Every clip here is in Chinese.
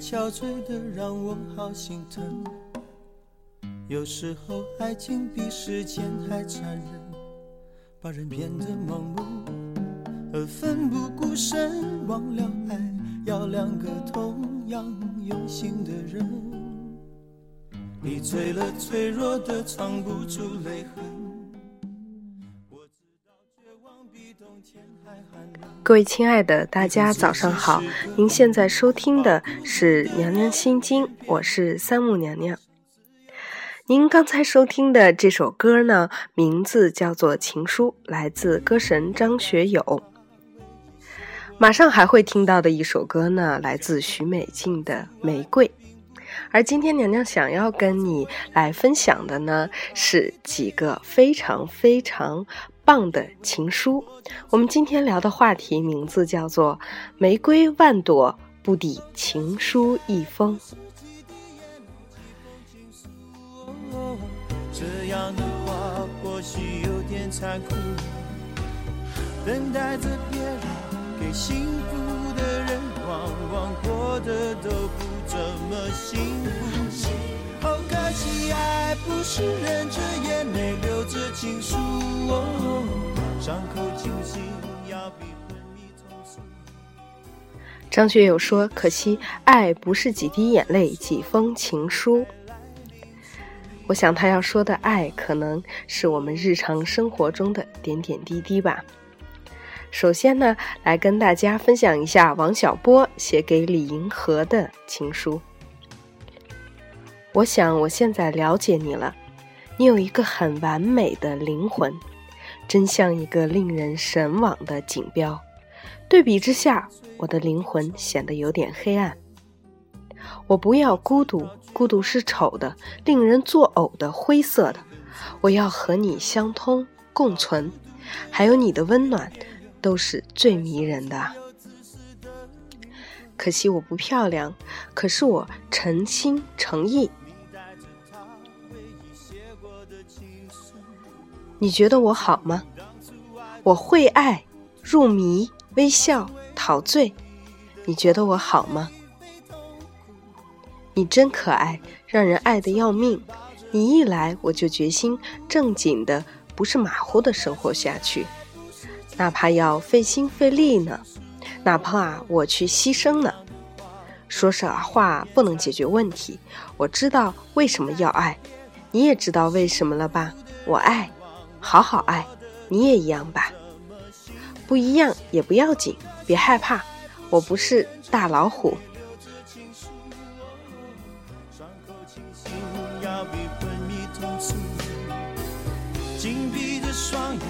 憔悴的让我好心疼。有时候爱情比时间还残忍，把人变得盲目而奋不顾身。忘了爱要两个同样用心的人。你醉了，脆弱的藏不住泪痕。各位亲爱的，大家早上好！您现在收听的是《娘娘心经》，我是三木娘娘。您刚才收听的这首歌呢，名字叫做《情书》，来自歌神张学友。马上还会听到的一首歌呢，来自许美静的《玫瑰》。而今天娘娘想要跟你来分享的呢，是几个非常非常棒的情书。我们今天聊的话题名字叫做“玫瑰万朵不抵情书一封”。这样的话或许有点残酷，等待着别人给幸福的人，往往过得都不怎么幸福。好可惜，爱不是忍着眼泪留着情书，哦伤口清醒要比昏迷痛楚。张学友说：“可惜，爱不是几滴眼泪，几封情书。”我想他要说的爱，可能是我们日常生活中的点点滴滴吧。首先呢，来跟大家分享一下王小波写给李银河的情书。我想我现在了解你了，你有一个很完美的灵魂，真像一个令人神往的锦标。对比之下，我的灵魂显得有点黑暗。我不要孤独，孤独是丑的，令人作呕的，灰色的。我要和你相通共存，还有你的温暖，都是最迷人的。可惜我不漂亮，可是我诚心诚意。你觉得我好吗？我会爱，入迷，微笑，陶醉。你觉得我好吗？你真可爱，让人爱得要命。你一来，我就决心正经的，不是马虎的生活下去，哪怕要费心费力呢，哪怕我去牺牲呢。说傻话不能解决问题。我知道为什么要爱，你也知道为什么了吧？我爱，好好爱，你也一样吧？不一样也不要紧，别害怕，我不是大老虎。紧闭着双眼，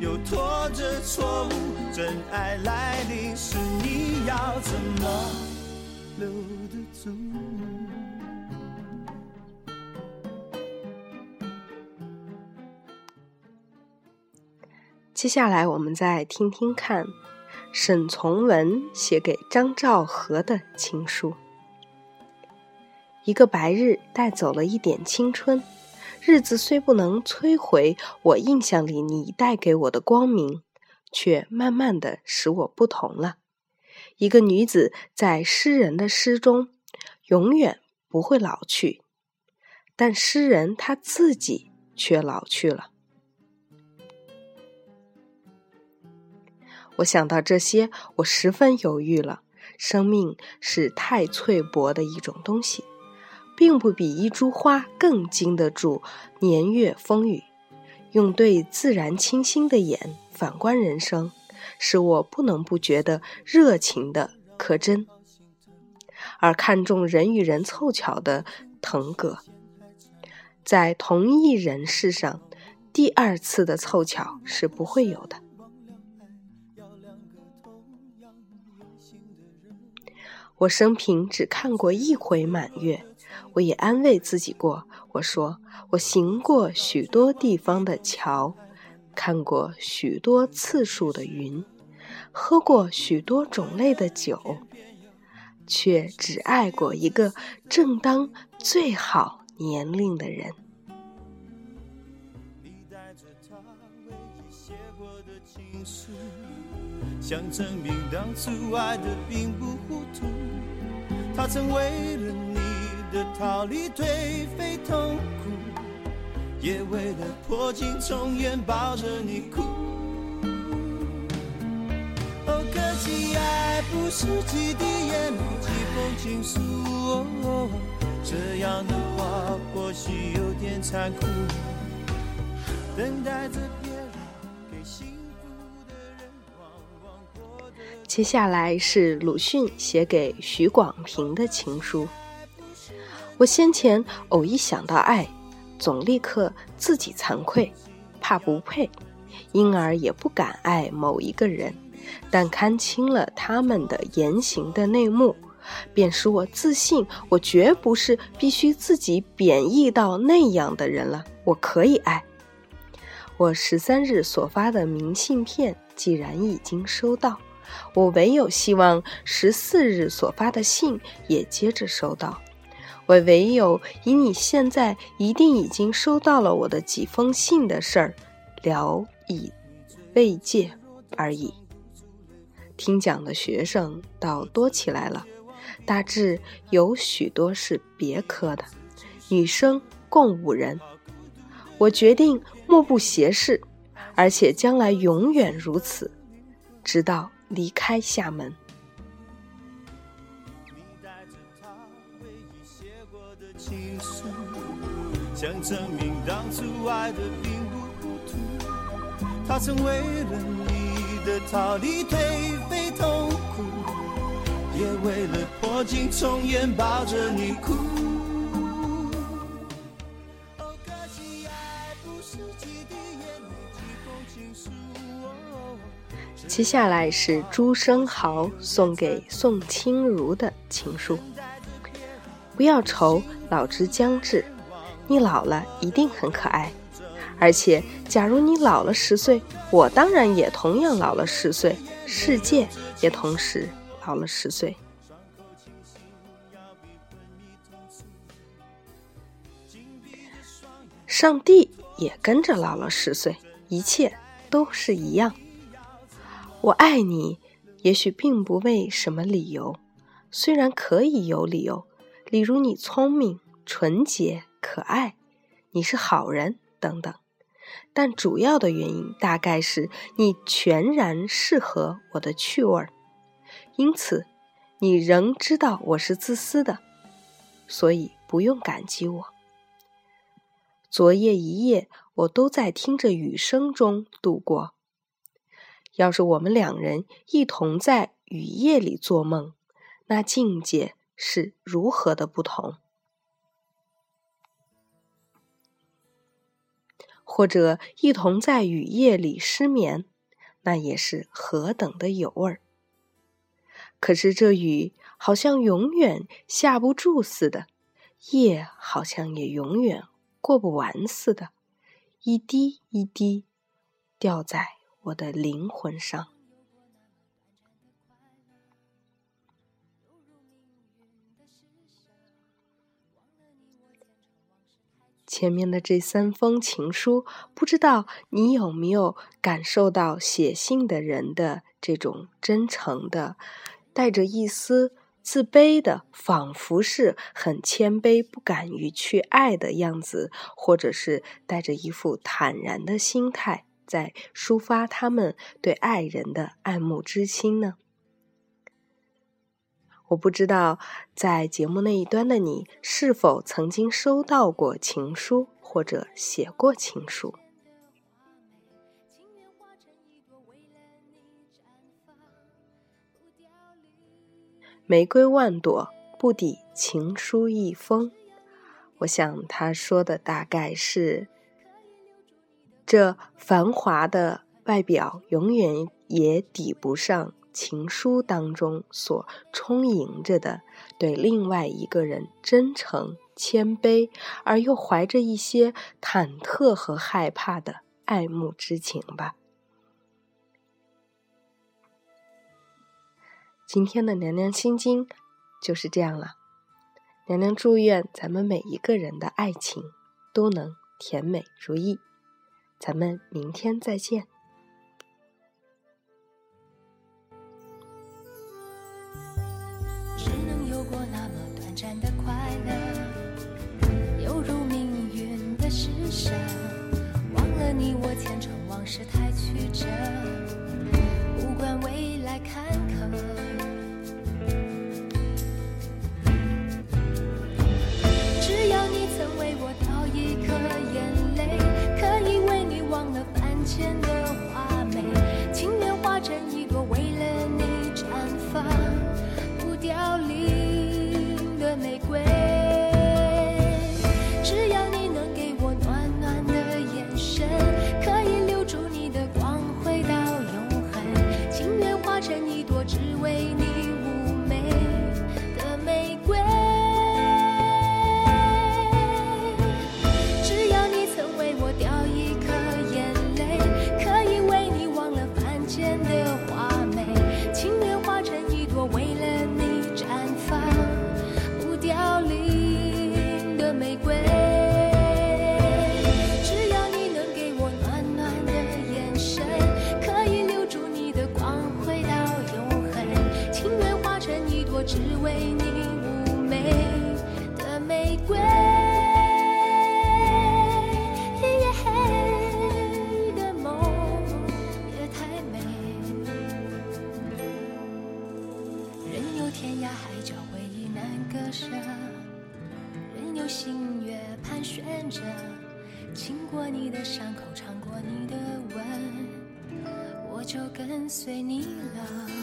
又拖着错误。真爱来临时，你要怎么留得住？接下来，我们再听听看沈从文写给张兆和的情书。一个白日带走了一点青春，日子虽不能摧毁我印象里你带给我的光明，却慢慢的使我不同了。一个女子在诗人的诗中永远不会老去，但诗人他自己却老去了。我想到这些，我十分犹豫了。生命是太脆薄的一种东西。并不比一株花更经得住年月风雨。用对自然清新的眼反观人生，使我不能不觉得热情的可真，而看重人与人凑巧的腾格。在同一人世上，第二次的凑巧是不会有的。我生平只看过一回满月。我也安慰自己过，我说我行过许多地方的桥，看过许多次数的云，喝过许多种类的酒，却只爱过一个正当最好年龄的人。想证明当初爱的并不糊涂。他曾为了你的逃离颓废痛苦，也为了破镜重圆抱着你哭。哦，可惜爱不是几滴眼泪几封情书哦，这样的话或许有点残酷。等待着接下来是鲁迅写给许广平的情书。我先前偶一想到爱，总立刻自己惭愧，怕不配，因而也不敢爱某一个人。但看清了他们的言行的内幕，便使我自信，我绝不是必须自己贬义到那样的人了。我可以爱。我十三日所发的明信片既然已经收到，我唯有希望十四日所发的信也接着收到。我唯有以你现在一定已经收到了我的几封信的事儿，聊以慰藉而已。听讲的学生倒多起来了，大致有许多是别科的，女生共五人。我决定目不斜视，而且将来永远如此，直到离开厦门。你带着他唯一写过的情书想证明当初爱的并不糊涂，他曾为了你的逃离颓废痛苦，也为了破镜重圆抱着你哭。接下来是朱生豪送给宋清如的情书。不要愁老之将至，你老了一定很可爱。而且，假如你老了十岁，我当然也同样老了十岁，世界也同时老了十岁。上帝也跟着老了十岁，一切都是一样。我爱你，也许并不为什么理由，虽然可以有理由，例如你聪明、纯洁、可爱，你是好人等等。但主要的原因大概是你全然适合我的趣味儿，因此你仍知道我是自私的，所以不用感激我。昨夜一夜，我都在听着雨声中度过。要是我们两人一同在雨夜里做梦，那境界是如何的不同？或者一同在雨夜里失眠，那也是何等的有味儿。可是这雨好像永远下不住似的，夜好像也永远过不完似的，一滴一滴掉在。我的灵魂上，前面的这三封情书，不知道你有没有感受到写信的人的这种真诚的，带着一丝自卑的，仿佛是很谦卑、不敢于去爱的样子，或者是带着一副坦然的心态。在抒发他们对爱人的爱慕之心呢？我不知道在节目那一端的你是否曾经收到过情书，或者写过情书。玫瑰万朵，不抵情书一封。我想他说的大概是。这繁华的外表，永远也抵不上情书当中所充盈着的对另外一个人真诚、谦卑，而又怀着一些忐忑和害怕的爱慕之情吧。今天的娘娘心经就是这样了。娘娘祝愿咱们每一个人的爱情都能甜美如意。咱们明天再见。只能有过那么短暂的快乐，犹如命运的施舍。忘了你我前尘往事太曲折。不管未来看。跟随你了。